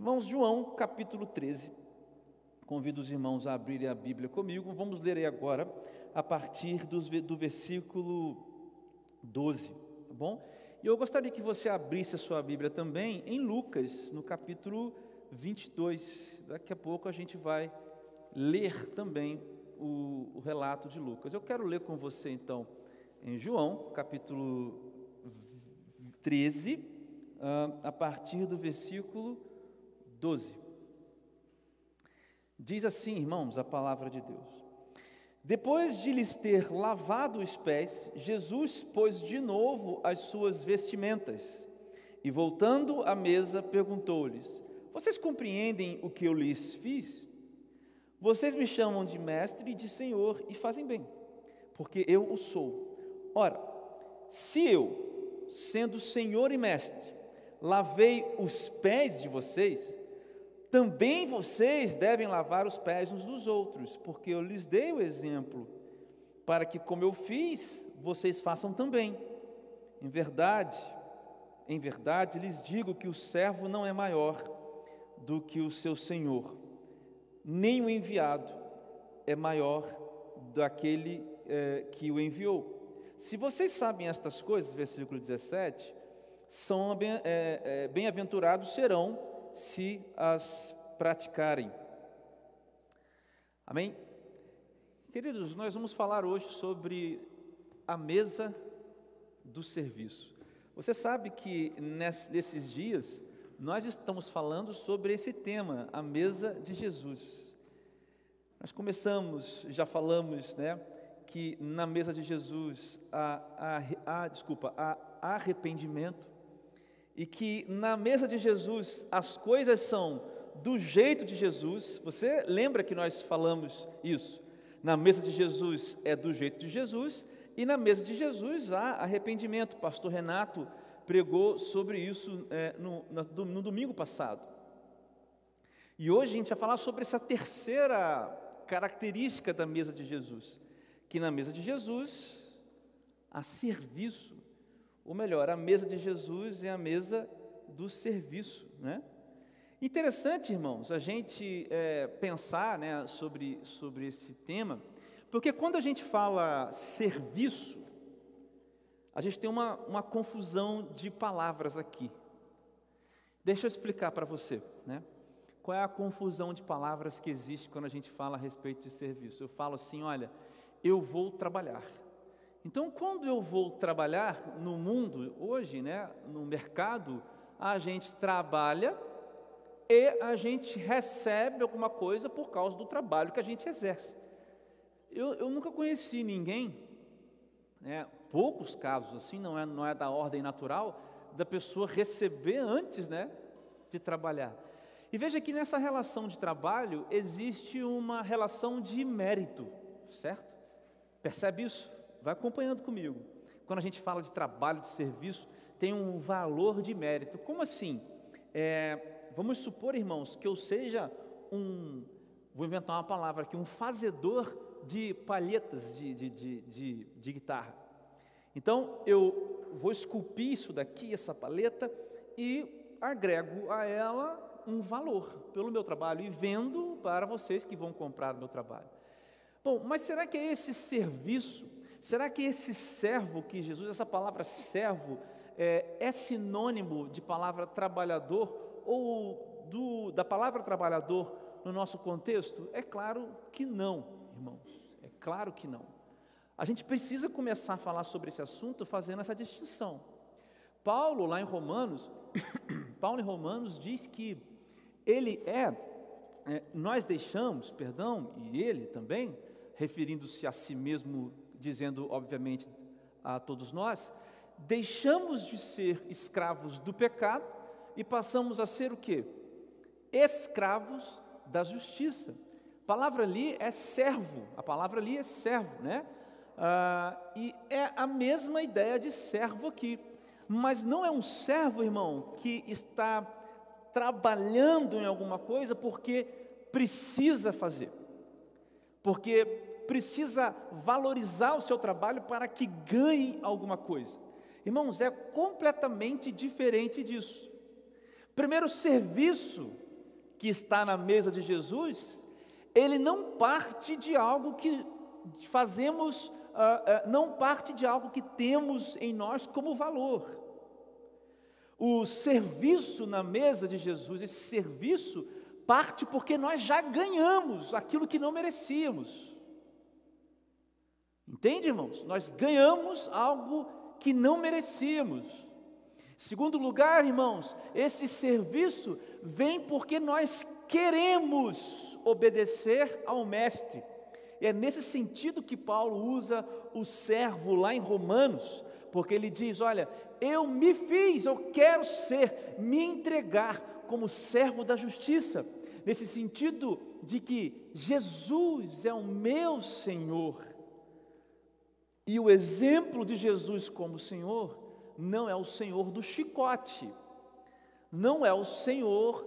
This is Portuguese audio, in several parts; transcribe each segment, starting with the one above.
Irmãos, João capítulo 13. Convido os irmãos a abrirem a Bíblia comigo. Vamos ler aí agora a partir dos, do versículo 12, tá bom? E eu gostaria que você abrisse a sua Bíblia também em Lucas, no capítulo 22. Daqui a pouco a gente vai ler também o, o relato de Lucas. Eu quero ler com você então em João, capítulo 13, uh, ah, a partir do versículo 12. Diz assim, irmãos, a palavra de Deus. Depois de lhes ter lavado os pés, Jesus pôs de novo as suas vestimentas e, voltando à mesa, perguntou-lhes: Vocês compreendem o que eu lhes fiz? Vocês me chamam de mestre e de senhor e fazem bem, porque eu o sou. Ora, se eu, sendo senhor e mestre, lavei os pés de vocês, também vocês devem lavar os pés uns dos outros, porque eu lhes dei o exemplo, para que, como eu fiz, vocês façam também. Em verdade, em verdade lhes digo que o servo não é maior do que o seu senhor, nem o enviado é maior daquele é, que o enviou. Se vocês sabem estas coisas, versículo 17, são é, é, bem-aventurados serão se as praticarem. Amém? Queridos, nós vamos falar hoje sobre a mesa do serviço. Você sabe que nesses dias nós estamos falando sobre esse tema, a mesa de Jesus. Nós começamos, já falamos, né, que na mesa de Jesus há, há, há desculpa, há arrependimento, e que na mesa de Jesus as coisas são do jeito de Jesus. Você lembra que nós falamos isso? Na mesa de Jesus é do jeito de Jesus, e na mesa de Jesus há arrependimento. O pastor Renato pregou sobre isso é, no, no, no domingo passado. E hoje a gente vai falar sobre essa terceira característica da mesa de Jesus, que na mesa de Jesus há serviço ou melhor, a mesa de Jesus é a mesa do serviço, né? Interessante, irmãos, a gente é, pensar né, sobre, sobre esse tema, porque quando a gente fala serviço, a gente tem uma, uma confusão de palavras aqui. Deixa eu explicar para você, né? Qual é a confusão de palavras que existe quando a gente fala a respeito de serviço? Eu falo assim, olha, eu vou trabalhar. Então, quando eu vou trabalhar no mundo hoje, né, no mercado, a gente trabalha e a gente recebe alguma coisa por causa do trabalho que a gente exerce. Eu, eu nunca conheci ninguém, né, poucos casos assim, não é, não é da ordem natural, da pessoa receber antes né, de trabalhar. E veja que nessa relação de trabalho existe uma relação de mérito, certo? Percebe isso? Vai acompanhando comigo. Quando a gente fala de trabalho, de serviço, tem um valor de mérito. Como assim? É, vamos supor, irmãos, que eu seja um, vou inventar uma palavra aqui, um fazedor de palhetas de, de, de, de, guitarra. Então, eu vou esculpir isso daqui, essa paleta, e agrego a ela um valor pelo meu trabalho e vendo para vocês que vão comprar o meu trabalho. Bom, mas será que é esse serviço Será que esse servo que Jesus, essa palavra servo, é, é sinônimo de palavra trabalhador ou do, da palavra trabalhador no nosso contexto? É claro que não, irmãos. É claro que não. A gente precisa começar a falar sobre esse assunto fazendo essa distinção. Paulo, lá em Romanos, Paulo em Romanos diz que ele é, é nós deixamos, perdão, e ele também, referindo-se a si mesmo dizendo, obviamente, a todos nós, deixamos de ser escravos do pecado e passamos a ser o quê? Escravos da justiça. A palavra ali é servo, a palavra ali é servo, né? Ah, e é a mesma ideia de servo aqui, mas não é um servo, irmão, que está trabalhando em alguma coisa porque precisa fazer, porque precisa valorizar o seu trabalho para que ganhe alguma coisa. Irmãos, é completamente diferente disso. Primeiro, serviço que está na mesa de Jesus, ele não parte de algo que fazemos, uh, uh, não parte de algo que temos em nós como valor. O serviço na mesa de Jesus, esse serviço parte porque nós já ganhamos aquilo que não merecíamos. Entende, irmãos? Nós ganhamos algo que não merecíamos. Segundo lugar, irmãos, esse serviço vem porque nós queremos obedecer ao Mestre. É nesse sentido que Paulo usa o servo lá em Romanos, porque ele diz: Olha, eu me fiz, eu quero ser, me entregar como servo da justiça, nesse sentido de que Jesus é o meu Senhor. E o exemplo de Jesus como Senhor não é o Senhor do chicote, não é o Senhor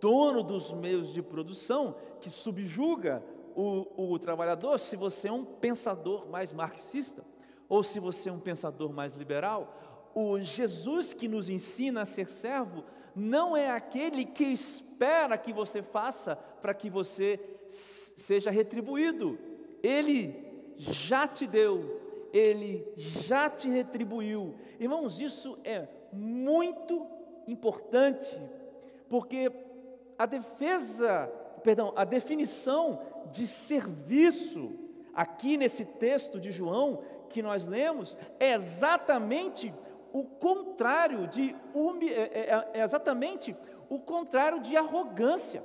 dono dos meios de produção que subjuga o, o trabalhador se você é um pensador mais marxista ou se você é um pensador mais liberal o Jesus que nos ensina a ser servo não é aquele que espera que você faça para que você seja retribuído. Ele já te deu, ele já te retribuiu. Irmãos, isso é muito importante, porque a defesa, perdão, a definição de serviço aqui nesse texto de João que nós lemos é exatamente o contrário de é, é, é exatamente o contrário de arrogância.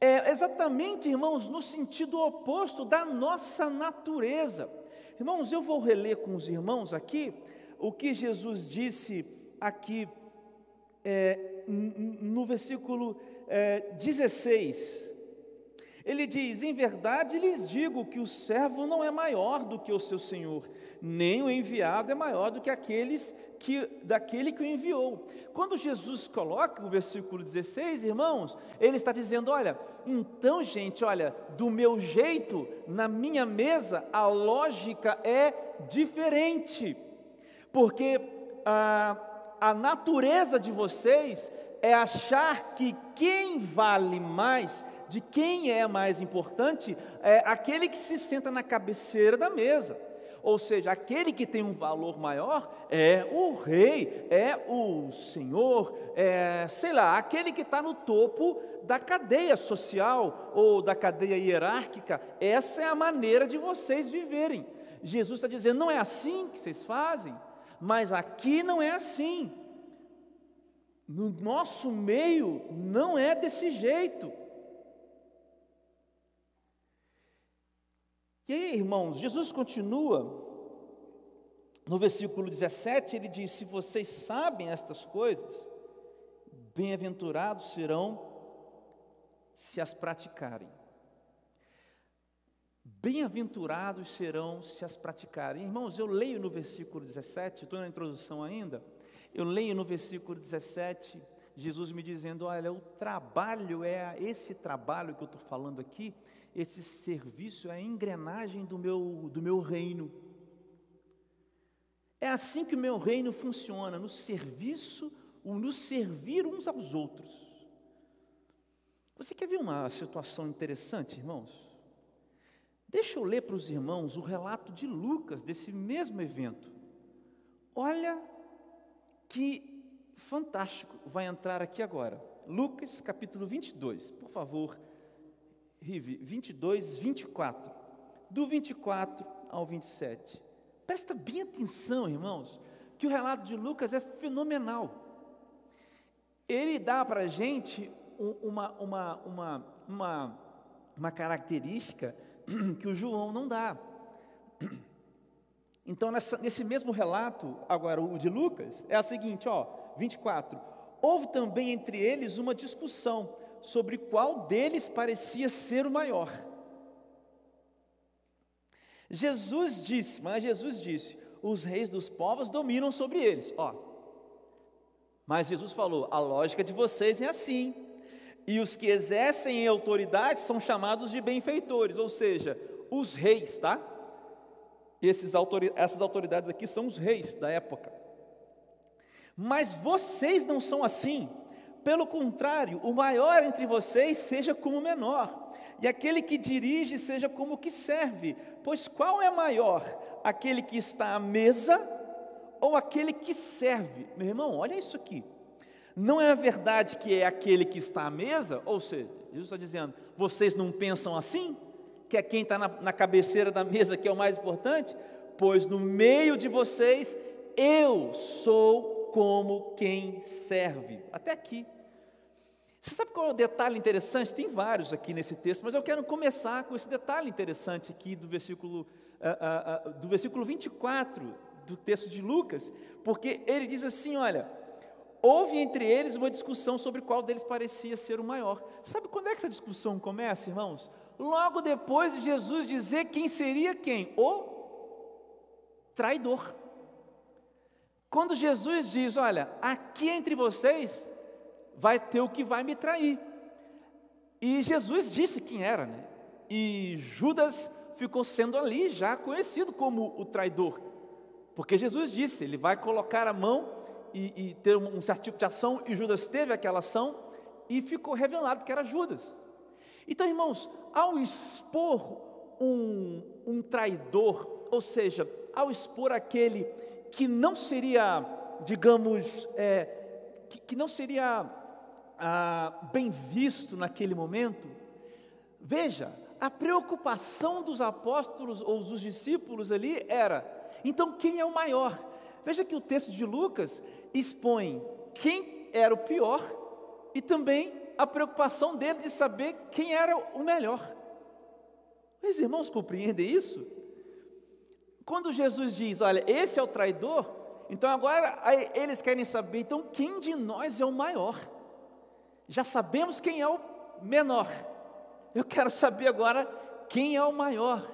É exatamente, irmãos, no sentido oposto da nossa natureza. Irmãos, eu vou reler com os irmãos aqui o que Jesus disse aqui é, no versículo é, 16. Ele diz: Em verdade lhes digo que o servo não é maior do que o seu senhor, nem o enviado é maior do que aqueles que daquele que o enviou. Quando Jesus coloca o versículo 16, irmãos, ele está dizendo: olha, então, gente, olha, do meu jeito, na minha mesa, a lógica é diferente, porque a, a natureza de vocês é achar que quem vale mais, de quem é mais importante, é aquele que se senta na cabeceira da mesa. Ou seja, aquele que tem um valor maior é o rei, é o senhor, é, sei lá, aquele que está no topo da cadeia social ou da cadeia hierárquica. Essa é a maneira de vocês viverem. Jesus está dizendo: não é assim que vocês fazem, mas aqui não é assim. No nosso meio não é desse jeito. E aí, irmãos, Jesus continua, no versículo 17, ele diz: Se vocês sabem estas coisas, bem-aventurados serão se as praticarem. Bem-aventurados serão se as praticarem. Irmãos, eu leio no versículo 17, estou na introdução ainda. Eu leio no versículo 17, Jesus me dizendo: Olha, o trabalho é esse trabalho que eu estou falando aqui, esse serviço é a engrenagem do meu, do meu reino. É assim que o meu reino funciona, no serviço, no servir uns aos outros. Você quer ver uma situação interessante, irmãos? Deixa eu ler para os irmãos o relato de Lucas desse mesmo evento. Olha que fantástico vai entrar aqui agora. Lucas capítulo 22, por favor, Rive, 22, 24. Do 24 ao 27. Presta bem atenção, irmãos, que o relato de Lucas é fenomenal. Ele dá para a gente uma, uma, uma, uma, uma característica que o João não dá. Então, nessa, nesse mesmo relato, agora o de Lucas, é a seguinte, ó, 24. Houve também entre eles uma discussão sobre qual deles parecia ser o maior. Jesus disse, mas Jesus disse: os reis dos povos dominam sobre eles. Ó, mas Jesus falou: a lógica de vocês é assim. E os que exercem autoridade são chamados de benfeitores, ou seja, os reis, tá? Esses essas autoridades aqui são os reis da época. Mas vocês não são assim, pelo contrário, o maior entre vocês seja como o menor, e aquele que dirige seja como o que serve. Pois qual é maior, aquele que está à mesa ou aquele que serve? Meu irmão, olha isso aqui. Não é a verdade que é aquele que está à mesa? Ou seja, Jesus está dizendo, vocês não pensam assim? Que é quem está na, na cabeceira da mesa que é o mais importante? Pois no meio de vocês eu sou como quem serve. Até aqui. Você sabe qual é o detalhe interessante? Tem vários aqui nesse texto, mas eu quero começar com esse detalhe interessante aqui do versículo, uh, uh, uh, do versículo 24 do texto de Lucas, porque ele diz assim: olha, houve entre eles uma discussão sobre qual deles parecia ser o maior. Sabe quando é que essa discussão começa, irmãos? Logo depois de Jesus dizer quem seria quem? O traidor. Quando Jesus diz: Olha, aqui entre vocês vai ter o que vai me trair. E Jesus disse quem era, né? E Judas ficou sendo ali já conhecido como o traidor, porque Jesus disse: Ele vai colocar a mão e, e ter um certo tipo de ação, e Judas teve aquela ação, e ficou revelado que era Judas. Então, irmãos, ao expor um, um traidor, ou seja, ao expor aquele que não seria, digamos, é, que, que, não seria ah, bem visto naquele momento, veja, a preocupação dos apóstolos ou dos discípulos ali era: então quem é o maior? Veja que o texto de Lucas expõe quem era o pior e também a preocupação dele de saber quem era o melhor. Os irmãos compreendem isso? Quando Jesus diz, olha, esse é o traidor, então agora eles querem saber, então quem de nós é o maior? Já sabemos quem é o menor. Eu quero saber agora quem é o maior.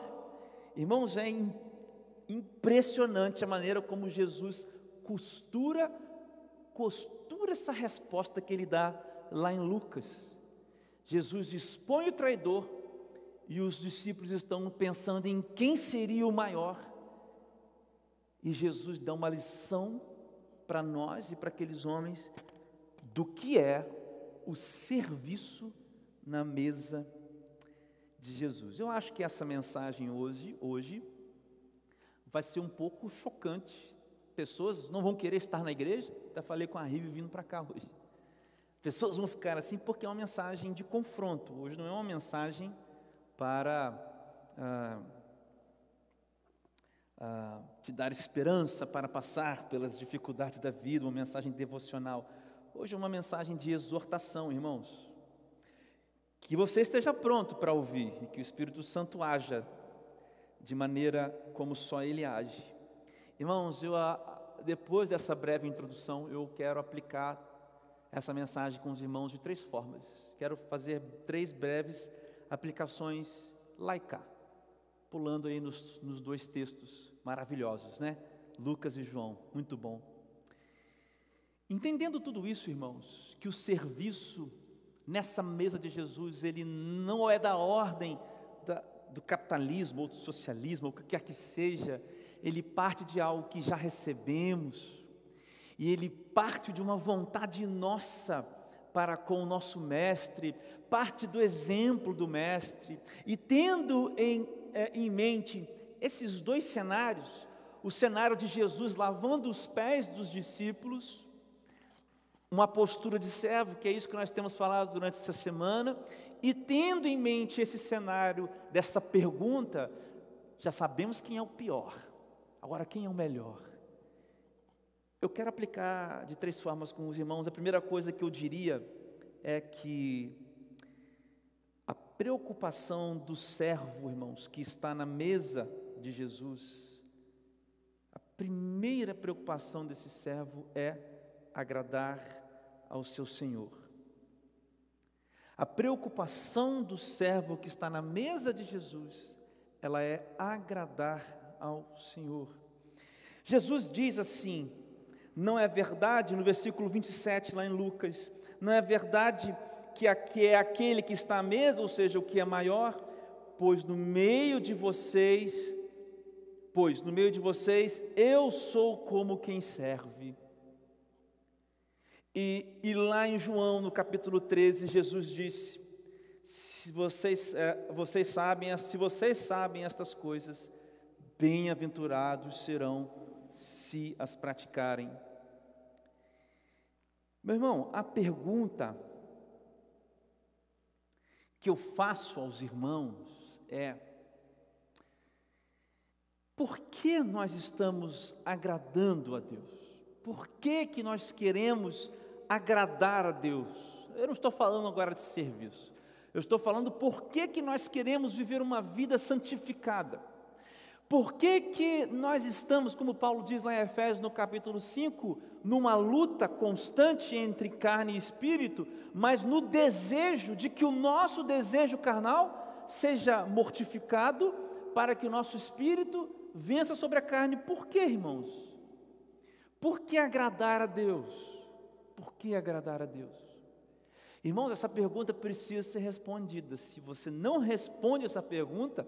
Irmãos, é impressionante a maneira como Jesus costura costura essa resposta que ele dá lá em Lucas. Jesus expõe o traidor e os discípulos estão pensando em quem seria o maior. E Jesus dá uma lição para nós e para aqueles homens do que é o serviço na mesa de Jesus. Eu acho que essa mensagem hoje, hoje vai ser um pouco chocante. Pessoas não vão querer estar na igreja. Até falei com a Rive vindo para cá hoje. Pessoas vão ficar assim porque é uma mensagem de confronto. Hoje não é uma mensagem para ah, te dar esperança para passar pelas dificuldades da vida, uma mensagem devocional. Hoje é uma mensagem de exortação, irmãos. Que você esteja pronto para ouvir e que o Espírito Santo haja de maneira como só Ele age. Irmãos, eu, depois dessa breve introdução, eu quero aplicar essa mensagem com os irmãos de três formas. Quero fazer três breves aplicações laica, pulando aí nos, nos dois textos maravilhosos, né? Lucas e João, muito bom. Entendendo tudo isso, irmãos, que o serviço nessa mesa de Jesus, ele não é da ordem da, do capitalismo ou do socialismo, ou o que quer que seja, ele parte de algo que já recebemos, e ele parte de uma vontade nossa para com o nosso Mestre, parte do exemplo do Mestre, e tendo em, é, em mente esses dois cenários, o cenário de Jesus lavando os pés dos discípulos, uma postura de servo, que é isso que nós temos falado durante essa semana, e tendo em mente esse cenário dessa pergunta, já sabemos quem é o pior, agora quem é o melhor? Eu quero aplicar de três formas com os irmãos. A primeira coisa que eu diria é que a preocupação do servo, irmãos, que está na mesa de Jesus, a primeira preocupação desse servo é agradar ao seu Senhor. A preocupação do servo que está na mesa de Jesus, ela é agradar ao Senhor. Jesus diz assim: não é verdade, no versículo 27 lá em Lucas, não é verdade que é aquele que está à mesa, ou seja, o que é maior, pois no meio de vocês Pois no meio de vocês eu sou como quem serve. E, e lá em João, no capítulo 13, Jesus disse: se vocês, é, vocês sabem, se vocês sabem estas coisas, bem-aventurados serão se as praticarem. Meu irmão, a pergunta que eu faço aos irmãos é: por que nós estamos agradando a Deus? Por que, que nós queremos agradar a Deus? Eu não estou falando agora de serviço. Eu estou falando por que, que nós queremos viver uma vida santificada. Por que, que nós estamos, como Paulo diz lá em Efésios no capítulo 5, numa luta constante entre carne e espírito, mas no desejo de que o nosso desejo carnal seja mortificado para que o nosso espírito vença sobre a carne. Por que, irmãos? Por que agradar a Deus? Por que agradar a Deus? Irmãos, essa pergunta precisa ser respondida. Se você não responde essa pergunta,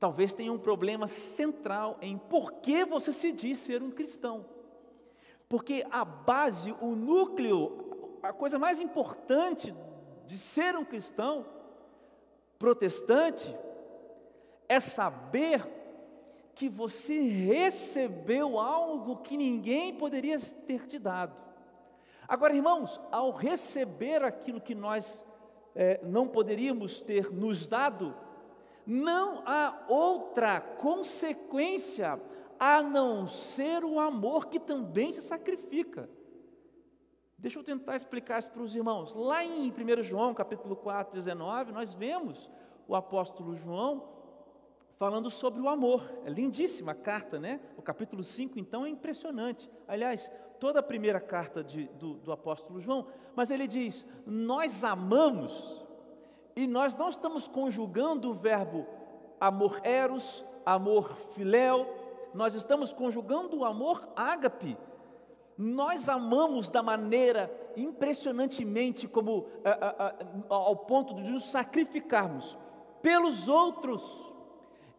talvez tenha um problema central em por que você se diz ser um cristão. Porque a base, o núcleo, a coisa mais importante de ser um cristão protestante é saber que você recebeu algo que ninguém poderia ter te dado. Agora, irmãos, ao receber aquilo que nós é, não poderíamos ter nos dado, não há outra consequência a não ser o amor que também se sacrifica. Deixa eu tentar explicar isso para os irmãos. Lá em 1 João, capítulo 4, 19, nós vemos o apóstolo João falando sobre o amor. É lindíssima a carta, né? O capítulo 5, então, é impressionante. Aliás, toda a primeira carta de, do, do apóstolo João, mas ele diz: Nós amamos, e nós não estamos conjugando o verbo amor eros, amor filéu, nós estamos conjugando o amor ágape. Nós amamos da maneira impressionantemente, como a, a, a, ao ponto de nos sacrificarmos pelos outros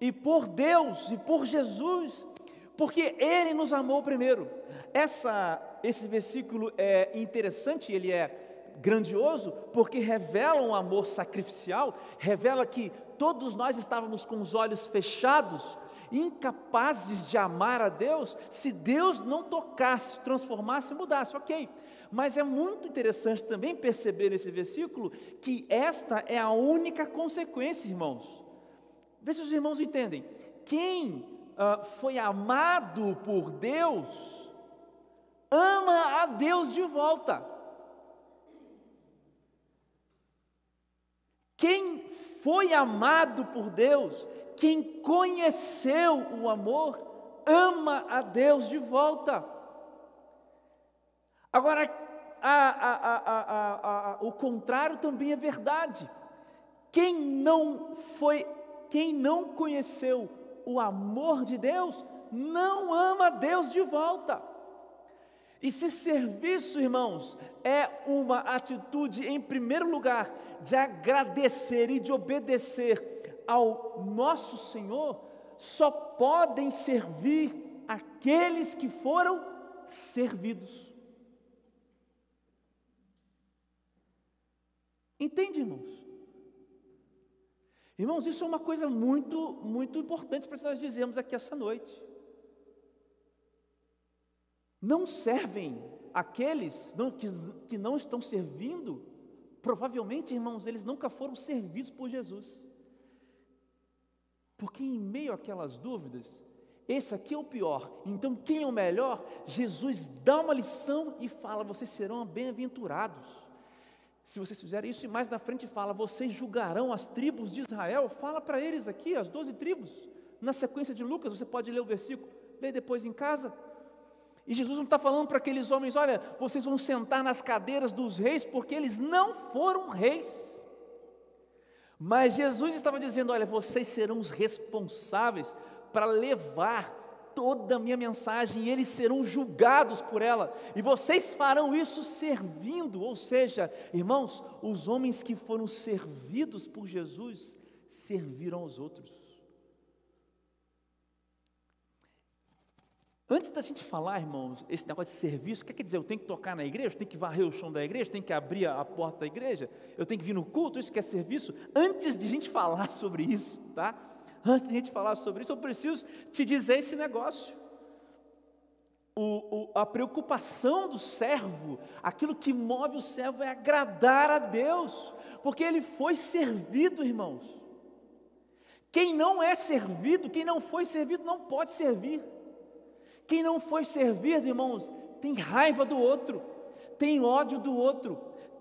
e por Deus e por Jesus, porque Ele nos amou primeiro. Essa, esse versículo é interessante, ele é grandioso, porque revela um amor sacrificial, revela que todos nós estávamos com os olhos fechados, incapazes de amar a Deus, se Deus não tocasse, transformasse, mudasse, ok. Mas é muito interessante também perceber nesse versículo que esta é a única consequência, irmãos Vê se os irmãos entendem. Quem uh, foi amado por Deus, ama a Deus de volta. Quem foi amado por Deus, quem conheceu o amor, ama a Deus de volta. Agora, a, a, a, o contrário também é verdade. Quem não foi quem não conheceu o amor de Deus, não ama Deus de volta. E se serviço, irmãos, é uma atitude, em primeiro lugar, de agradecer e de obedecer ao nosso Senhor, só podem servir aqueles que foram servidos. Entende, irmãos? Irmãos, isso é uma coisa muito, muito importante para nós dizermos aqui essa noite. Não servem aqueles não, que, que não estão servindo, provavelmente, irmãos, eles nunca foram servidos por Jesus. Porque em meio àquelas dúvidas, esse aqui é o pior, então quem é o melhor? Jesus dá uma lição e fala: vocês serão bem-aventurados. Se vocês fizerem isso, e mais na frente fala, vocês julgarão as tribos de Israel. Fala para eles aqui, as doze tribos. Na sequência de Lucas, você pode ler o versículo, lê depois em casa. E Jesus não está falando para aqueles homens: olha, vocês vão sentar nas cadeiras dos reis, porque eles não foram reis. Mas Jesus estava dizendo: olha, vocês serão os responsáveis para levar toda a minha mensagem e eles serão julgados por ela, e vocês farão isso servindo, ou seja, irmãos, os homens que foram servidos por Jesus serviram aos outros. Antes da gente falar, irmãos, esse negócio de serviço, o que quer dizer? Eu tenho que tocar na igreja, eu tenho que varrer o chão da igreja, eu tenho que abrir a porta da igreja, eu tenho que vir no culto, isso que é serviço. Antes de a gente falar sobre isso, tá? Antes de a gente falar sobre isso, eu preciso te dizer esse negócio. O, o, a preocupação do servo, aquilo que move o servo é agradar a Deus, porque ele foi servido, irmãos. Quem não é servido, quem não foi servido, não pode servir. Quem não foi servido, irmãos, tem raiva do outro, tem ódio do outro,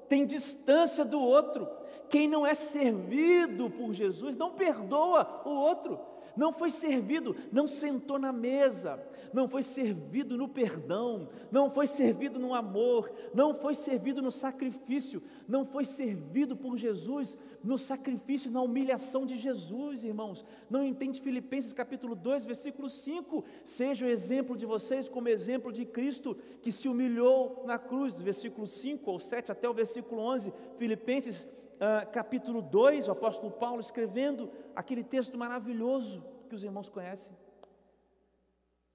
tem distância do outro. Quem não é servido por Jesus não perdoa o outro. Não foi servido, não sentou na mesa, não foi servido no perdão, não foi servido no amor, não foi servido no sacrifício, não foi servido por Jesus no sacrifício, na humilhação de Jesus, irmãos. Não entende Filipenses capítulo 2, versículo 5? Seja o exemplo de vocês como exemplo de Cristo que se humilhou na cruz, do versículo 5 ou 7 até o versículo 11, Filipenses uh, capítulo 2, o apóstolo Paulo escrevendo aquele texto maravilhoso que os irmãos conhecem,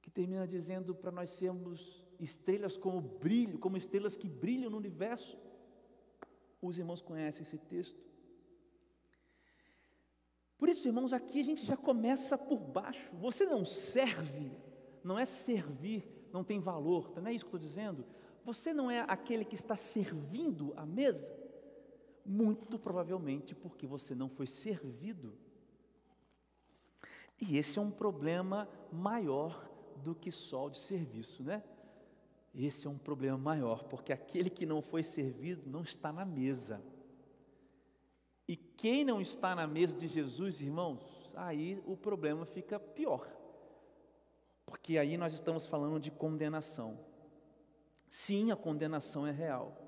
que termina dizendo para nós sermos estrelas como brilho, como estrelas que brilham no universo. Os irmãos conhecem esse texto. Por isso, irmãos, aqui a gente já começa por baixo. Você não serve, não é servir, não tem valor, não é isso que eu estou dizendo? Você não é aquele que está servindo a mesa muito provavelmente porque você não foi servido. E esse é um problema maior do que só o de serviço, né? Esse é um problema maior, porque aquele que não foi servido não está na mesa. E quem não está na mesa de Jesus, irmãos, aí o problema fica pior. Porque aí nós estamos falando de condenação. Sim, a condenação é real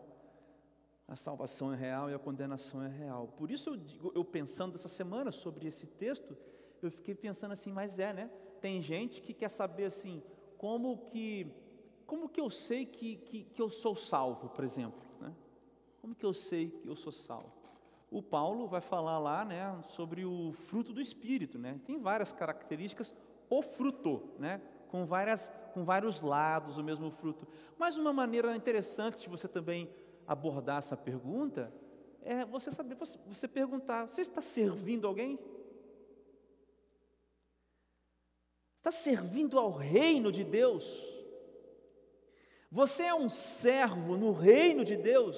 a salvação é real e a condenação é real. Por isso eu, digo, eu pensando essa semana sobre esse texto, eu fiquei pensando assim, mas é, né? Tem gente que quer saber assim, como que, como que eu sei que, que, que eu sou salvo, por exemplo, né? Como que eu sei que eu sou salvo? O Paulo vai falar lá, né, sobre o fruto do Espírito, né? Tem várias características, o fruto, né? Com várias, com vários lados o mesmo fruto. Mas uma maneira interessante de você também abordar essa pergunta é você saber, você, você perguntar: você está servindo alguém? Está servindo ao reino de Deus? Você é um servo no reino de Deus?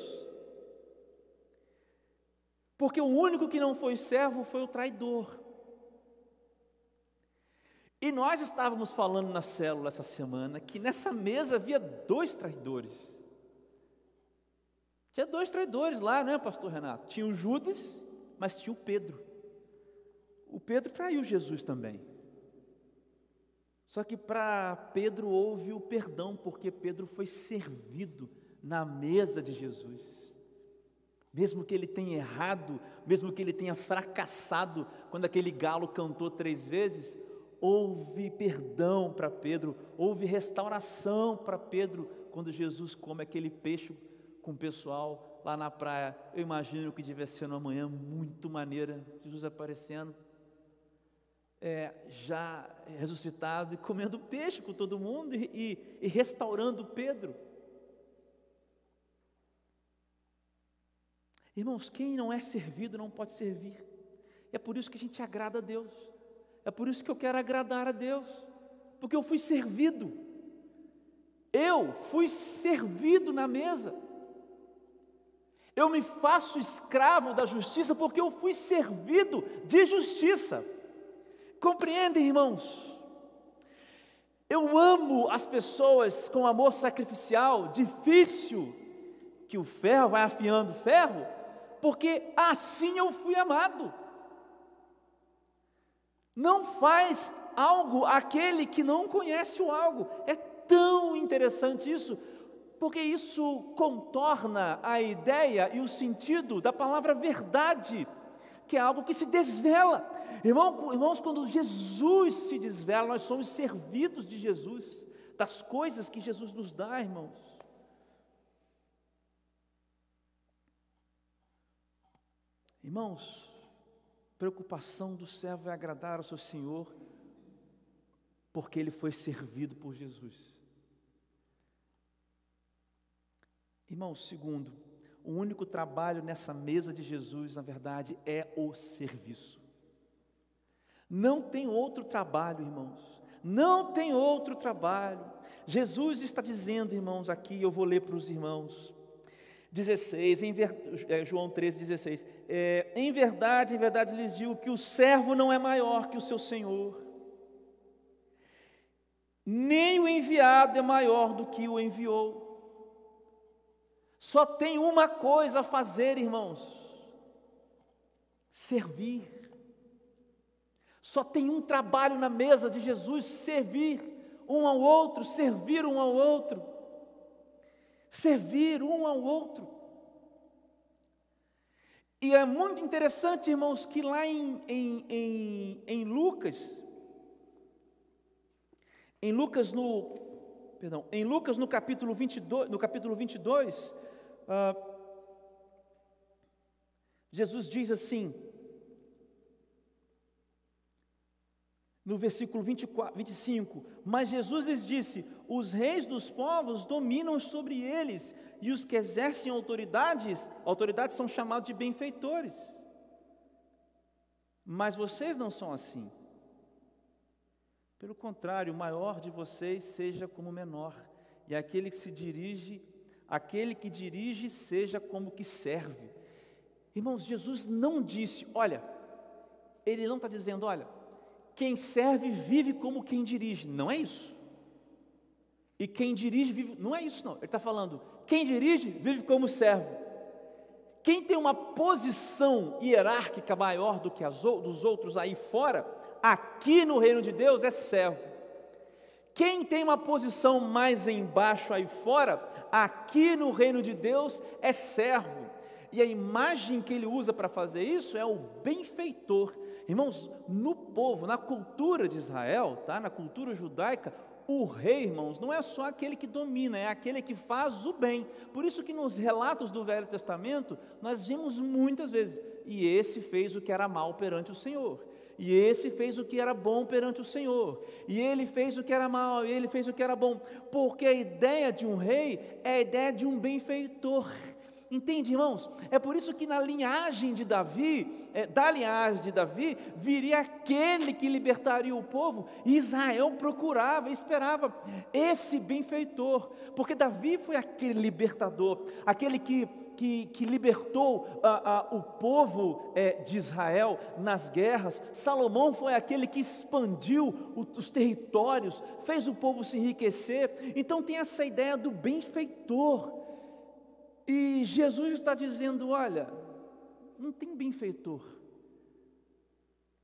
Porque o único que não foi servo foi o traidor. E nós estávamos falando na célula essa semana que nessa mesa havia dois traidores. Tinha dois traidores lá, né, pastor Renato? Tinha o Judas, mas tinha o Pedro. O Pedro traiu Jesus também. Só que para Pedro houve o perdão, porque Pedro foi servido na mesa de Jesus. Mesmo que ele tenha errado, mesmo que ele tenha fracassado, quando aquele galo cantou três vezes, houve perdão para Pedro, houve restauração para Pedro, quando Jesus come aquele peixe com o pessoal lá na praia. Eu imagino que devia ser uma manhã muito maneira, Jesus aparecendo, é, já ressuscitado e comendo peixe com todo mundo e, e, e restaurando Pedro. Irmãos, quem não é servido não pode servir. É por isso que a gente agrada a Deus. É por isso que eu quero agradar a Deus. Porque eu fui servido. Eu fui servido na mesa. Eu me faço escravo da justiça porque eu fui servido de justiça. Compreendem, irmãos? Eu amo as pessoas com amor sacrificial, difícil, que o ferro vai afiando o ferro, porque assim eu fui amado. Não faz algo aquele que não conhece o algo. É tão interessante isso, porque isso contorna a ideia e o sentido da palavra verdade, que é algo que se desvela. Irmão, irmãos, quando Jesus se desvela, nós somos servidos de Jesus, das coisas que Jesus nos dá, irmãos. Irmãos, preocupação do servo é agradar ao seu Senhor. porque ele foi servido por Jesus. Irmão, segundo, o único trabalho nessa mesa de Jesus, na verdade, é o serviço. Não tem outro trabalho, irmãos. Não tem outro trabalho. Jesus está dizendo, irmãos, aqui, eu vou ler para os irmãos. 16, em ver, é, João 13, 16. É, em verdade, em verdade lhes digo que o servo não é maior que o seu senhor, nem o enviado é maior do que o enviou. Só tem uma coisa a fazer, irmãos: servir. Só tem um trabalho na mesa de Jesus: servir um ao outro, servir um ao outro. Servir um ao outro. E é muito interessante, irmãos, que lá em, em, em, em Lucas, em Lucas no, perdão, em Lucas no capítulo 22, no capítulo 22, ah, Jesus diz assim, no versículo 24, 25: Mas Jesus lhes disse: Os reis dos povos dominam sobre eles, e os que exercem autoridades, autoridades são chamados de benfeitores. Mas vocês não são assim. Pelo contrário, o maior de vocês seja como o menor, e aquele que se dirige aquele que dirige seja como que serve. Irmãos, Jesus não disse, olha, ele não está dizendo, olha, quem serve vive como quem dirige, não é isso. E quem dirige vive, não é isso não, ele está falando, quem dirige vive como servo. Quem tem uma posição hierárquica maior do que as dos outros aí fora, aqui no reino de Deus é servo. Quem tem uma posição mais embaixo aí fora, aqui no reino de Deus é servo. E a imagem que ele usa para fazer isso é o benfeitor. Irmãos, no povo, na cultura de Israel, tá? na cultura judaica, o rei, irmãos, não é só aquele que domina, é aquele que faz o bem. Por isso que nos relatos do Velho Testamento, nós vimos muitas vezes, e esse fez o que era mal perante o Senhor. E esse fez o que era bom perante o Senhor. E ele fez o que era mal, e ele fez o que era bom. Porque a ideia de um rei é a ideia de um benfeitor. Entende, irmãos? É por isso que na linhagem de Davi, é, da linhagem de Davi, viria aquele que libertaria o povo. E Israel procurava, esperava esse benfeitor, porque Davi foi aquele libertador, aquele que que, que libertou o povo é, de Israel nas guerras, Salomão foi aquele que expandiu o, os territórios, fez o povo se enriquecer. Então tem essa ideia do benfeitor. E Jesus está dizendo: olha, não tem benfeitor.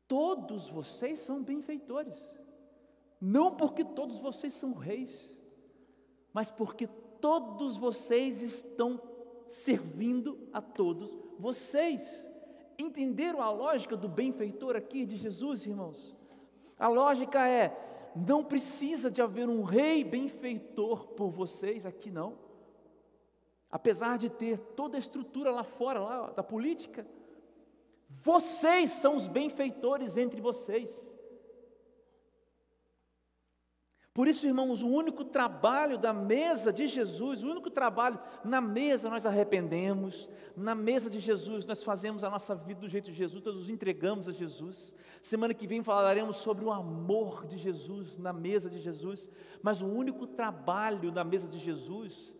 Todos vocês são benfeitores. Não porque todos vocês são reis, mas porque todos vocês estão servindo a todos vocês. Entenderam a lógica do benfeitor aqui de Jesus, irmãos? A lógica é: não precisa de haver um rei benfeitor por vocês, aqui não. Apesar de ter toda a estrutura lá fora, lá da política, vocês são os benfeitores entre vocês. Por isso, irmãos, o único trabalho da mesa de Jesus, o único trabalho, na mesa nós arrependemos, na mesa de Jesus nós fazemos a nossa vida do jeito de Jesus, nós nos entregamos a Jesus. Semana que vem falaremos sobre o amor de Jesus na mesa de Jesus, mas o único trabalho na mesa de Jesus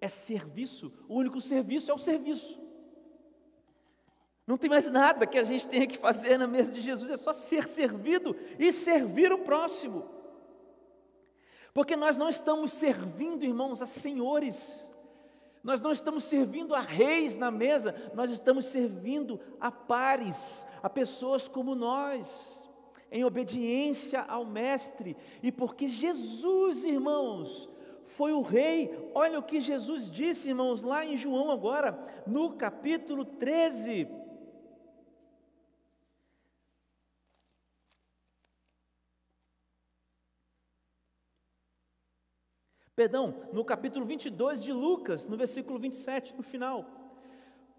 é serviço, o único serviço é o serviço. Não tem mais nada que a gente tenha que fazer na mesa de Jesus, é só ser servido e servir o próximo. Porque nós não estamos servindo, irmãos, a senhores, nós não estamos servindo a reis na mesa, nós estamos servindo a pares, a pessoas como nós, em obediência ao Mestre, e porque Jesus, irmãos, foi o rei, olha o que Jesus disse, irmãos, lá em João agora, no capítulo 13, Perdão, no capítulo 22 de Lucas, no versículo 27, no final.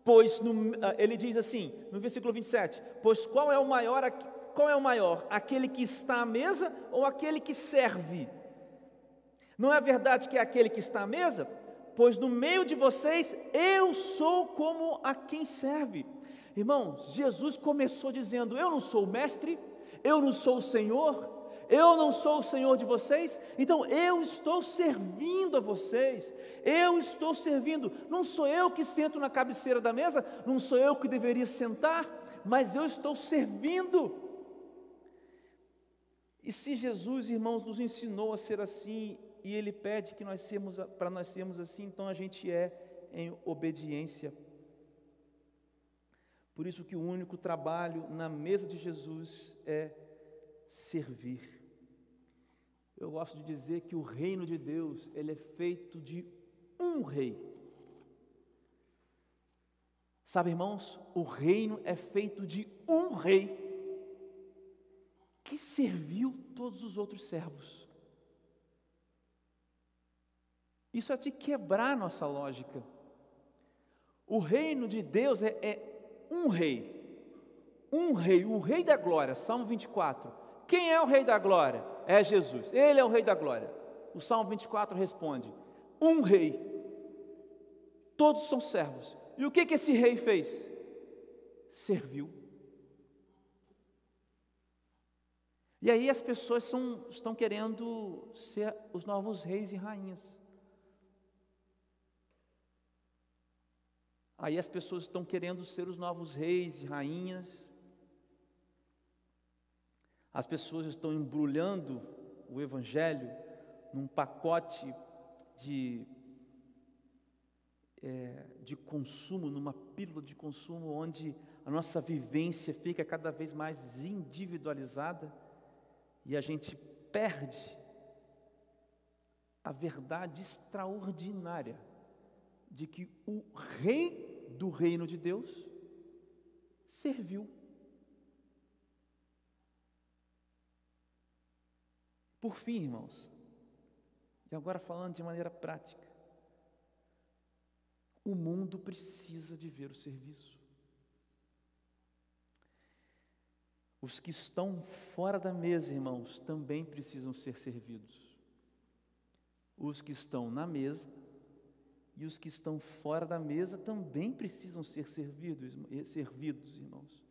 Pois, no, ah, ele diz assim, no versículo 27, pois qual é o maior, qual é o maior? Aquele que está à mesa ou aquele que serve? Não é verdade que é aquele que está à mesa? Pois no meio de vocês eu sou como a quem serve. Irmãos, Jesus começou dizendo: Eu não sou o mestre, eu não sou o Senhor, eu não sou o Senhor de vocês, então eu estou servindo a vocês, eu estou servindo, não sou eu que sento na cabeceira da mesa, não sou eu que deveria sentar, mas eu estou servindo. E se Jesus, irmãos, nos ensinou a ser assim, e Ele pede que nós sermos, para nós sermos assim, então a gente é em obediência. Por isso que o único trabalho na mesa de Jesus é servir. Eu gosto de dizer que o reino de Deus, ele é feito de um rei. Sabe, irmãos, o reino é feito de um rei que serviu todos os outros servos. Isso é de quebrar nossa lógica. O reino de Deus é, é um rei, um rei, o rei da glória, Salmo 24. Quem é o rei da glória? é Jesus, Ele é o Rei da Glória. O Salmo 24 responde: um rei, todos são servos. E o que, que esse rei fez? Serviu. E aí as pessoas são, estão querendo ser os novos reis e rainhas. Aí as pessoas estão querendo ser os novos reis e rainhas. As pessoas estão embrulhando o Evangelho num pacote de, é, de consumo, numa pílula de consumo, onde a nossa vivência fica cada vez mais individualizada e a gente perde a verdade extraordinária de que o rei do reino de Deus serviu Por fim, irmãos, e agora falando de maneira prática, o mundo precisa de ver o serviço. Os que estão fora da mesa, irmãos, também precisam ser servidos. Os que estão na mesa e os que estão fora da mesa também precisam ser servidos, servidos, irmãos.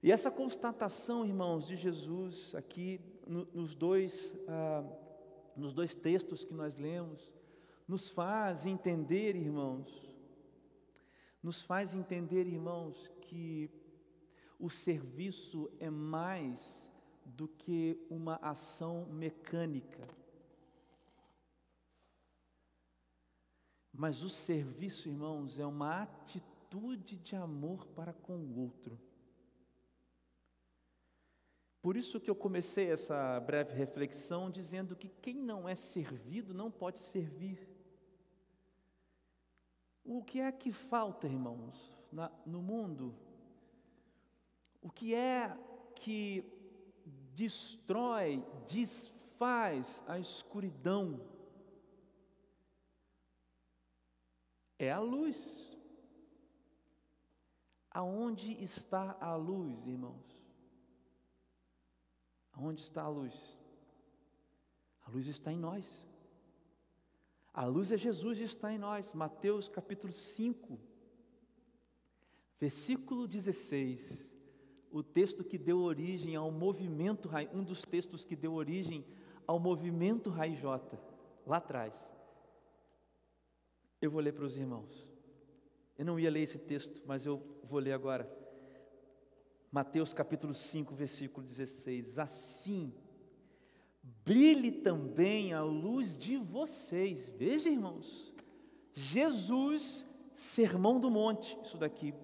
E essa constatação, irmãos, de Jesus aqui no, nos, dois, ah, nos dois textos que nós lemos, nos faz entender, irmãos, nos faz entender, irmãos, que o serviço é mais do que uma ação mecânica. Mas o serviço, irmãos, é uma atitude de amor para com o outro. Por isso que eu comecei essa breve reflexão dizendo que quem não é servido não pode servir. O que é que falta, irmãos, na, no mundo? O que é que destrói, desfaz a escuridão? É a luz. Aonde está a luz, irmãos? Onde está a luz? A luz está em nós. A luz é Jesus e está em nós. Mateus capítulo 5, versículo 16. O texto que deu origem ao movimento, um dos textos que deu origem ao movimento J, lá atrás. Eu vou ler para os irmãos. Eu não ia ler esse texto, mas eu vou ler agora. Mateus capítulo 5, versículo 16: Assim, brilhe também a luz de vocês. Veja, irmãos, Jesus, sermão do monte, isso daqui.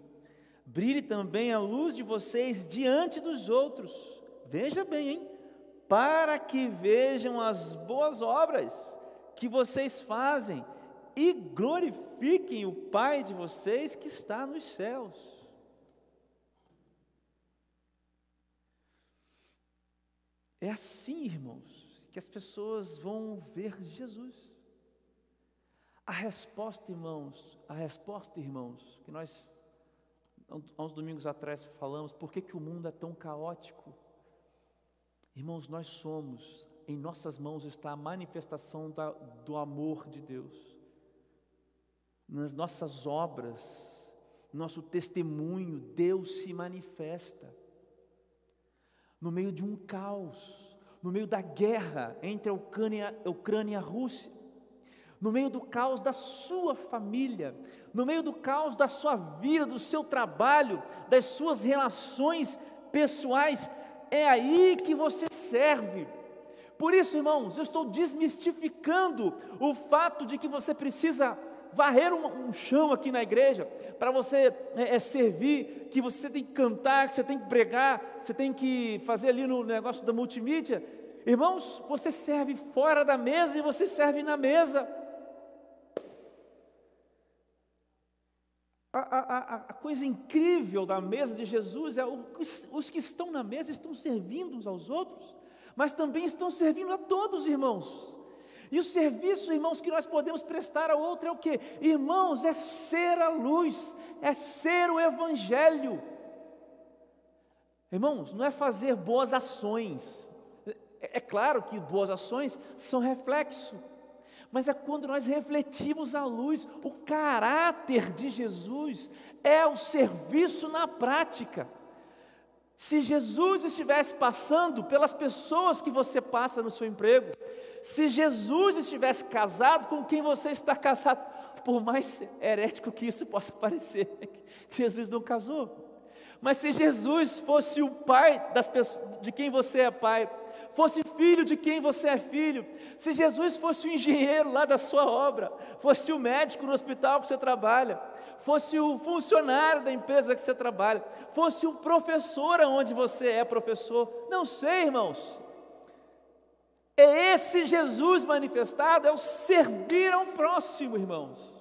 Brilhe também a luz de vocês diante dos outros. Veja bem, hein? Para que vejam as boas obras que vocês fazem e glorifiquem o Pai de vocês que está nos céus. É assim, irmãos, que as pessoas vão ver Jesus. A resposta, irmãos, a resposta, irmãos, que nós Há uns domingos atrás falamos por que, que o mundo é tão caótico. Irmãos, nós somos, em nossas mãos está a manifestação da, do amor de Deus. Nas nossas obras, nosso testemunho, Deus se manifesta. No meio de um caos, no meio da guerra entre a Ucrânia, a Ucrânia e a Rússia, no meio do caos da sua família, no meio do caos da sua vida, do seu trabalho, das suas relações pessoais, é aí que você serve. Por isso, irmãos, eu estou desmistificando o fato de que você precisa varrer um, um chão aqui na igreja para você é, é, servir, que você tem que cantar, que você tem que pregar, você tem que fazer ali no negócio da multimídia. Irmãos, você serve fora da mesa e você serve na mesa. A, a, a, coisa incrível da mesa de Jesus é os, os que estão na mesa estão servindo uns aos outros, mas também estão servindo a todos, irmãos. E o serviço, irmãos, que nós podemos prestar ao outro é o que? Irmãos, é ser a luz, é ser o Evangelho. Irmãos, não é fazer boas ações. É, é claro que boas ações são reflexo mas é quando nós refletimos a luz, o caráter de Jesus é o serviço na prática. Se Jesus estivesse passando pelas pessoas que você passa no seu emprego, se Jesus estivesse casado com quem você está casado, por mais herético que isso possa parecer, Jesus não casou. Mas se Jesus fosse o pai das pessoas, de quem você é pai, fosse filho de quem você é filho, se Jesus fosse o engenheiro lá da sua obra, fosse o médico no hospital que você trabalha, fosse o funcionário da empresa que você trabalha, fosse o professor aonde você é professor, não sei, irmãos. É esse Jesus manifestado, é o servir ao próximo, irmãos.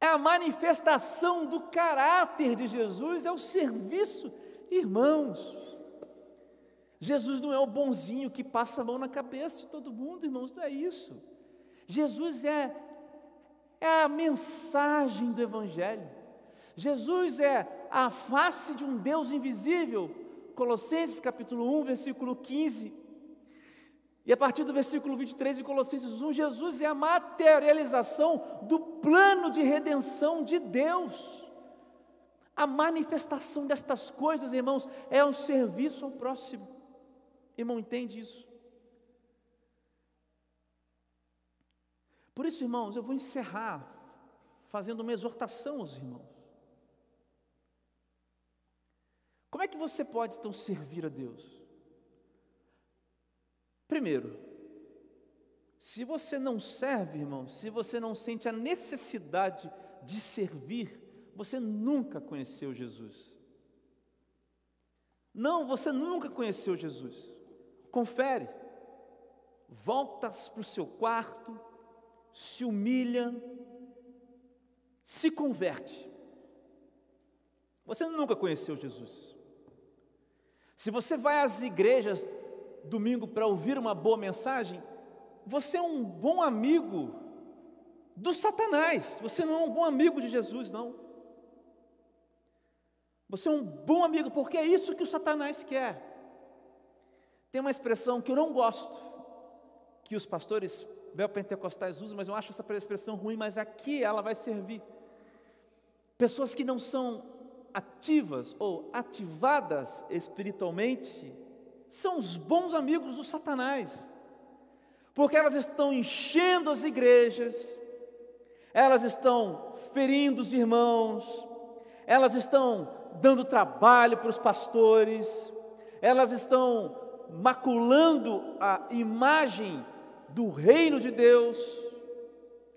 É a manifestação do caráter de Jesus, é o serviço Irmãos, Jesus não é o bonzinho que passa a mão na cabeça de todo mundo, irmãos, não é isso. Jesus é, é a mensagem do Evangelho. Jesus é a face de um Deus invisível. Colossenses capítulo 1, versículo 15. E a partir do versículo 23 de Colossenses 1, Jesus é a materialização do plano de redenção de Deus. A manifestação destas coisas, irmãos, é um serviço ao próximo. Irmão, entende isso? Por isso, irmãos, eu vou encerrar fazendo uma exortação aos irmãos. Como é que você pode então servir a Deus? Primeiro, se você não serve, irmão, se você não sente a necessidade de servir, você nunca conheceu Jesus. Não, você nunca conheceu Jesus. Confere. Voltas para o seu quarto, se humilha, se converte. Você nunca conheceu Jesus. Se você vai às igrejas domingo para ouvir uma boa mensagem, você é um bom amigo do Satanás. Você não é um bom amigo de Jesus, não. Você é um bom amigo, porque é isso que o Satanás quer. Tem uma expressão que eu não gosto, que os pastores neopentecostais usam, mas eu acho essa expressão ruim, mas aqui ela vai servir. Pessoas que não são ativas ou ativadas espiritualmente, são os bons amigos do Satanás, porque elas estão enchendo as igrejas, elas estão ferindo os irmãos, elas estão dando trabalho para os pastores, elas estão maculando a imagem do reino de Deus,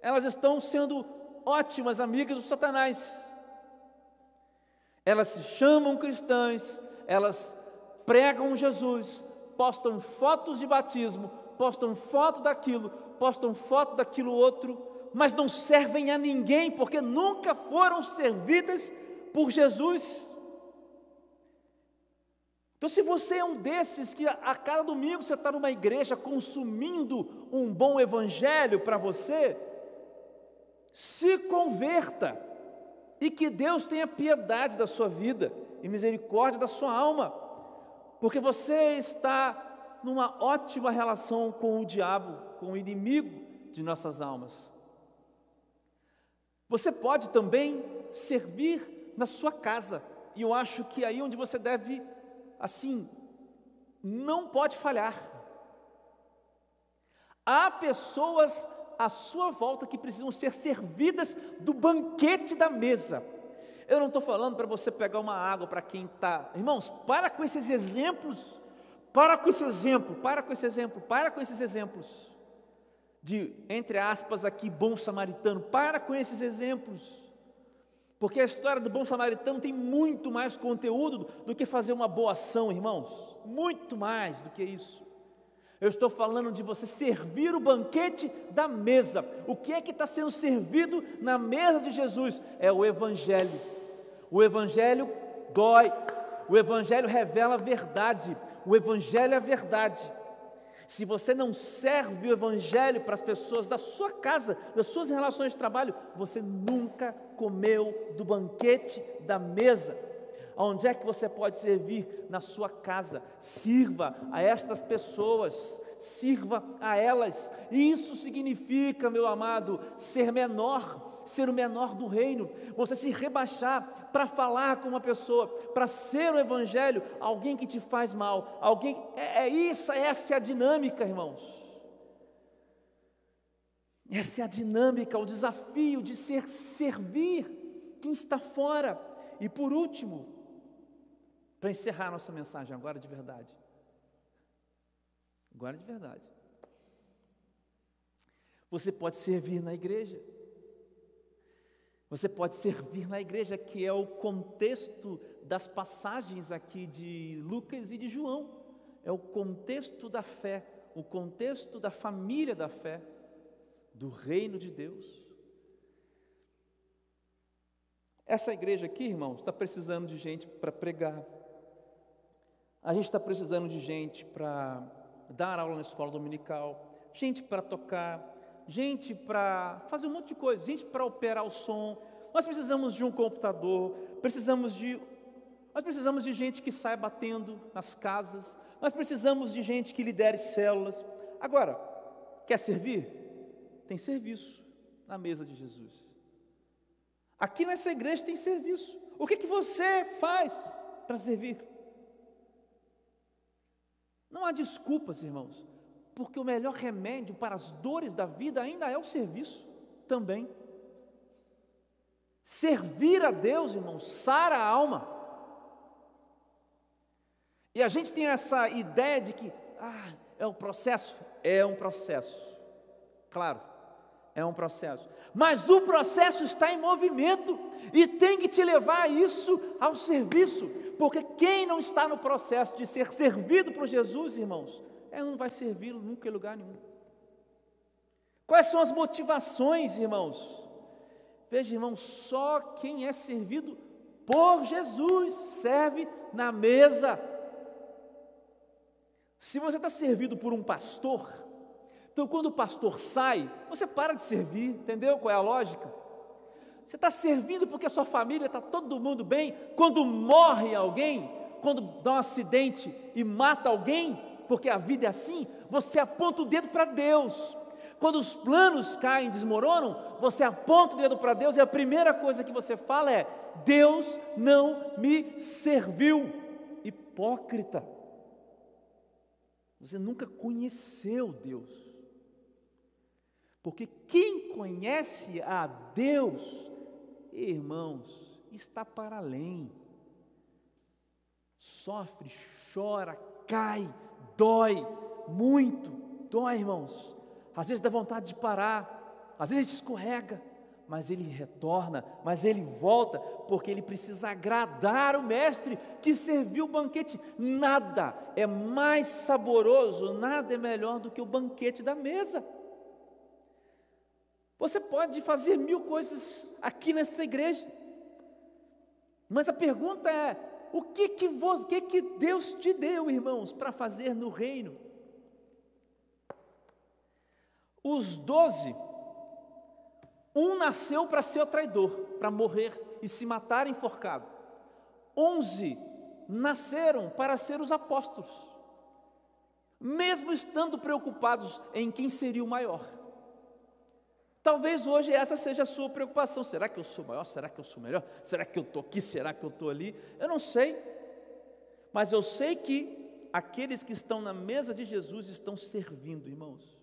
elas estão sendo ótimas amigas do Satanás. Elas se chamam cristãs, elas pregam Jesus, postam fotos de batismo, postam foto daquilo, postam foto daquilo outro, mas não servem a ninguém porque nunca foram servidas por Jesus. Então, se você é um desses que a, cada domingo você está numa igreja consumindo um bom evangelho para você, se converta e que Deus tenha piedade da sua vida e misericórdia da sua alma, porque você está numa ótima relação com o diabo, com o inimigo de nossas almas. Você pode também servir na sua casa, e eu acho que aí onde você deve, assim, não pode falhar. Há pessoas à sua volta que precisam ser servidas do banquete da mesa. Eu não estou falando para você pegar uma água para quem está. Irmãos, para com esses exemplos. Para com esse exemplo, para com esse exemplo, para com esses exemplos. De, entre aspas, aqui, bom samaritano. Para com esses exemplos. Porque a história do bom samaritano tem muito mais conteúdo do que fazer uma boa ação, irmãos. Muito mais do que isso. Eu estou falando de você servir o banquete da mesa. O que é que está sendo servido na mesa de Jesus? É o Evangelho. O Evangelho dói. O Evangelho revela a verdade. O Evangelho é a verdade. Se você não serve o Evangelho para as pessoas da sua casa, das suas relações de trabalho, você nunca comeu do banquete da mesa. Onde é que você pode servir? Na sua casa. Sirva a estas pessoas, sirva a elas. Isso significa, meu amado, ser menor, ser o menor do reino. Você se rebaixar para falar com uma pessoa, para ser o evangelho, alguém que te faz mal, alguém. É, é isso, essa é a dinâmica, irmãos. Essa é a dinâmica, o desafio de ser servir quem está fora. E por último, para encerrar nossa mensagem agora de verdade. Agora de verdade. Você pode servir na igreja. Você pode servir na igreja, que é o contexto das passagens aqui de Lucas e de João. É o contexto da fé, o contexto da família da fé, do reino de Deus. Essa igreja aqui, irmãos, está precisando de gente para pregar, a gente está precisando de gente para dar aula na escola dominical, gente para tocar, gente para fazer um monte de coisa, gente para operar o som. Nós precisamos de um computador, precisamos de nós precisamos de gente que saia batendo nas casas, nós precisamos de gente que lidere células. Agora, quer servir? Tem serviço na mesa de Jesus. Aqui nessa igreja tem serviço. O que, que você faz para servir? Não há desculpas, irmãos, porque o melhor remédio para as dores da vida ainda é o serviço também. Servir a Deus, irmãos, sara a alma. E a gente tem essa ideia de que, ah, é um processo? É um processo, claro, é um processo. Mas o processo está em movimento e tem que te levar a isso, ao serviço, porque quem não está no processo de ser servido por Jesus, irmãos, é, não vai servi-lo nunca em lugar nenhum. Quais são as motivações, irmãos? Veja, irmãos, só quem é servido por Jesus serve na mesa. Se você está servido por um pastor, então quando o pastor sai, você para de servir, entendeu qual é a lógica? Você está servindo porque a sua família está todo mundo bem. Quando morre alguém, quando dá um acidente e mata alguém, porque a vida é assim, você aponta o dedo para Deus. Quando os planos caem, desmoronam, você aponta o dedo para Deus e a primeira coisa que você fala é: Deus não me serviu. Hipócrita. Você nunca conheceu Deus. Porque quem conhece a Deus irmãos, está para além. Sofre, chora, cai, dói, muito, dói, irmãos. Às vezes dá vontade de parar, às vezes escorrega, mas ele retorna, mas ele volta, porque ele precisa agradar o mestre que serviu o banquete. Nada é mais saboroso, nada é melhor do que o banquete da mesa. Você pode fazer mil coisas aqui nessa igreja, mas a pergunta é: o que que, vos, que, que Deus te deu, irmãos, para fazer no reino? Os doze, Um nasceu para ser o traidor, para morrer e se matar enforcado. Onze nasceram para ser os apóstolos, mesmo estando preocupados em quem seria o maior. Talvez hoje essa seja a sua preocupação. Será que eu sou maior? Será que eu sou melhor? Será que eu estou aqui? Será que eu estou ali? Eu não sei. Mas eu sei que aqueles que estão na mesa de Jesus estão servindo, irmãos.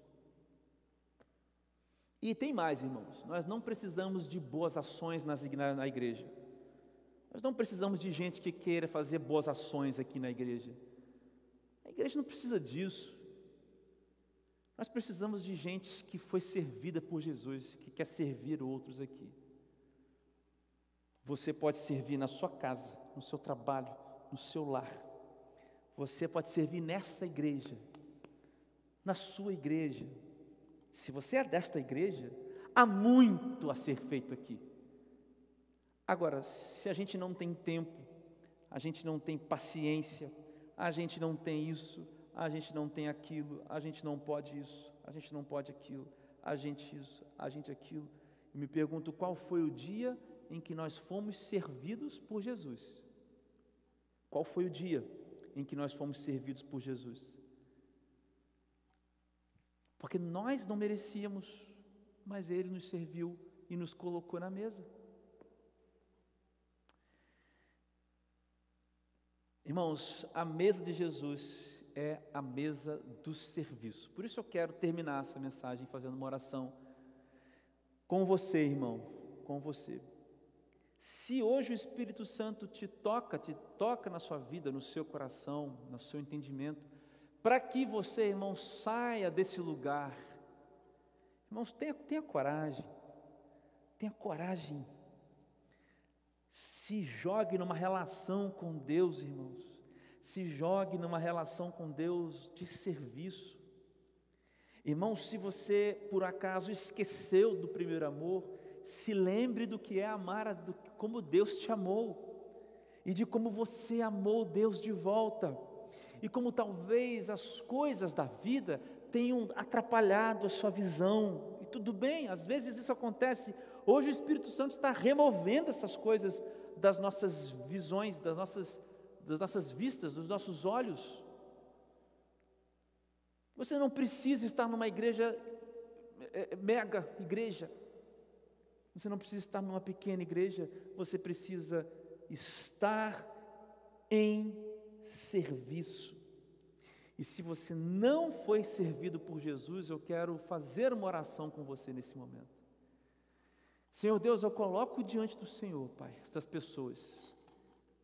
E tem mais, irmãos, nós não precisamos de boas ações na igreja. Nós não precisamos de gente que queira fazer boas ações aqui na igreja. A igreja não precisa disso. Nós precisamos de gente que foi servida por Jesus, que quer servir outros aqui. Você pode servir na sua casa, no seu trabalho, no seu lar. Você pode servir nessa igreja, na sua igreja. Se você é desta igreja, há muito a ser feito aqui. Agora, se a gente não tem tempo, a gente não tem paciência, a gente não tem isso, a gente não tem aquilo, a gente não pode isso, a gente não pode aquilo, a gente isso, a gente aquilo. Eu me pergunto qual foi o dia em que nós fomos servidos por Jesus? Qual foi o dia em que nós fomos servidos por Jesus? porque nós não merecíamos, mas Ele nos serviu e nos colocou na mesa. Irmãos, a mesa de Jesus é a mesa do serviço. Por isso eu quero terminar essa mensagem fazendo uma oração com você, irmão, com você. Se hoje o Espírito Santo te toca, te toca na sua vida, no seu coração, no seu entendimento, para que você, irmão, saia desse lugar. Irmãos, tenha, tenha coragem, tenha coragem. Se jogue numa relação com Deus, irmãos. Se jogue numa relação com Deus de serviço. Irmãos, se você por acaso esqueceu do primeiro amor, se lembre do que é amar, do, como Deus te amou e de como você amou Deus de volta e como talvez as coisas da vida tenham atrapalhado a sua visão. E tudo bem, às vezes isso acontece. Hoje o Espírito Santo está removendo essas coisas das nossas visões, das nossas, das nossas vistas, dos nossos olhos. Você não precisa estar numa igreja, é, é, mega igreja. Você não precisa estar numa pequena igreja. Você precisa estar em serviço. E se você não foi servido por Jesus, eu quero fazer uma oração com você nesse momento. Senhor Deus, eu coloco diante do Senhor, Pai, essas pessoas,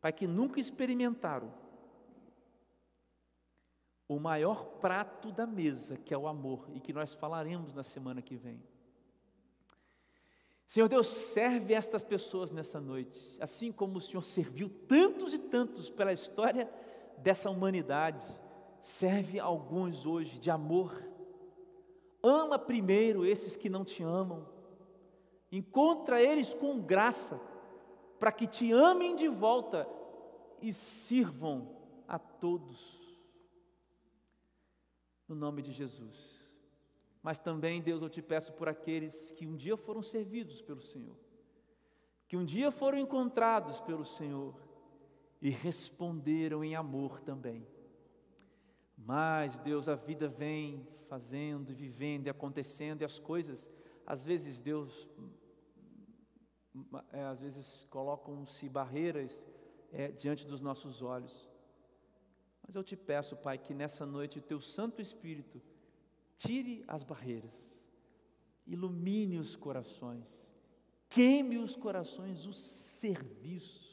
Pai, que nunca experimentaram o maior prato da mesa, que é o amor, e que nós falaremos na semana que vem. Senhor Deus, serve estas pessoas nessa noite, assim como o Senhor serviu tantos e tantos pela história dessa humanidade serve alguns hoje de amor. Ama primeiro esses que não te amam. Encontra eles com graça, para que te amem de volta e sirvam a todos. No nome de Jesus. Mas também, Deus, eu te peço por aqueles que um dia foram servidos pelo Senhor, que um dia foram encontrados pelo Senhor e responderam em amor também. Mas, Deus, a vida vem fazendo, vivendo e acontecendo, e as coisas, às vezes, Deus, é, às vezes colocam-se barreiras é, diante dos nossos olhos. Mas eu te peço, Pai, que nessa noite o Teu Santo Espírito tire as barreiras, ilumine os corações, queime os corações, o serviço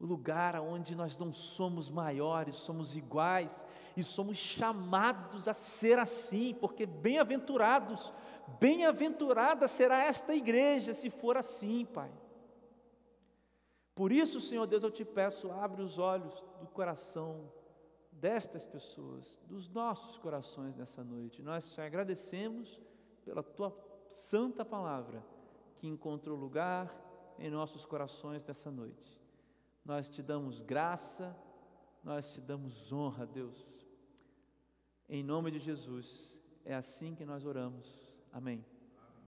o lugar onde nós não somos maiores, somos iguais e somos chamados a ser assim, porque bem-aventurados, bem-aventurada será esta igreja se for assim, Pai. Por isso, Senhor Deus, eu te peço, abre os olhos do coração destas pessoas, dos nossos corações nessa noite. Nós te agradecemos pela tua santa palavra que encontrou lugar em nossos corações nessa noite. Nós te damos graça, nós te damos honra, Deus. Em nome de Jesus, é assim que nós oramos. Amém.